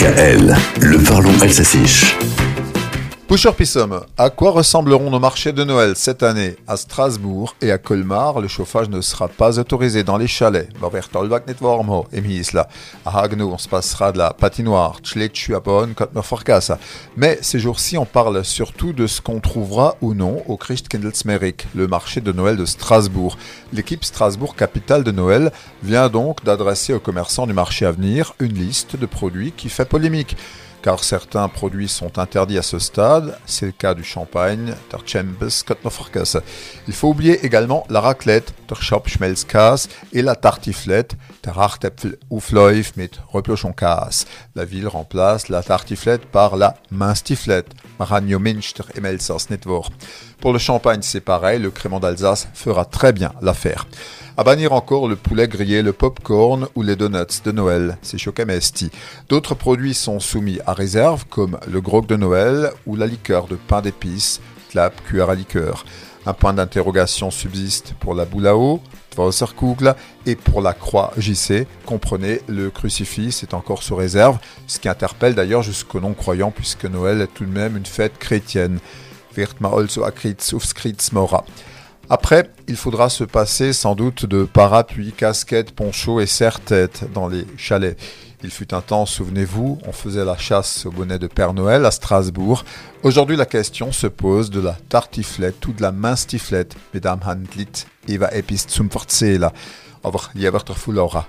DKL, le parlons alsacien. Pusher Pissom, à quoi ressembleront nos marchés de Noël cette année À Strasbourg et à Colmar, le chauffage ne sera pas autorisé dans les chalets. À Hagno, on se passera de la patinoire, Mais ces jours-ci, on parle surtout de ce qu'on trouvera ou non au Christkindlesmerik, le marché de Noël de Strasbourg. L'équipe Strasbourg Capitale de Noël vient donc d'adresser aux commerçants du marché à venir une liste de produits qui fait polémique car certains produits sont interdits à ce stade. C'est le cas du champagne, der Chambes Il faut oublier également la raclette, der Schmelzkas, et la tartiflette, der Hartäpfel Ufläuf mit Replochonkas. La ville remplace la tartiflette par la Minstiflette, Maranio Minster et Pour le champagne, c'est pareil, le crément d'Alsace fera très bien l'affaire. À bannir encore le poulet grillé, le popcorn ou les donuts de Noël, c'est chocamesti. D'autres produits sont soumis à réserve comme le grog de Noël ou la liqueur de pain d'épices, clap, cuillère à liqueur. Un point d'interrogation subsiste pour la à eau, et pour la croix JC, comprenez, le crucifix est encore sous réserve, ce qui interpelle d'ailleurs jusqu'aux non-croyants puisque Noël est tout de même une fête chrétienne. Après, il faudra se passer sans doute de parapluies, casquettes, ponchos et serre-tête dans les chalets. Il fut un temps, souvenez-vous, on faisait la chasse au bonnet de Père Noël à Strasbourg. Aujourd'hui, la question se pose de la tartiflette ou de la minstiflette, mesdames handlit, Eva epist zum Verzähler. Aber lieber der Fulora.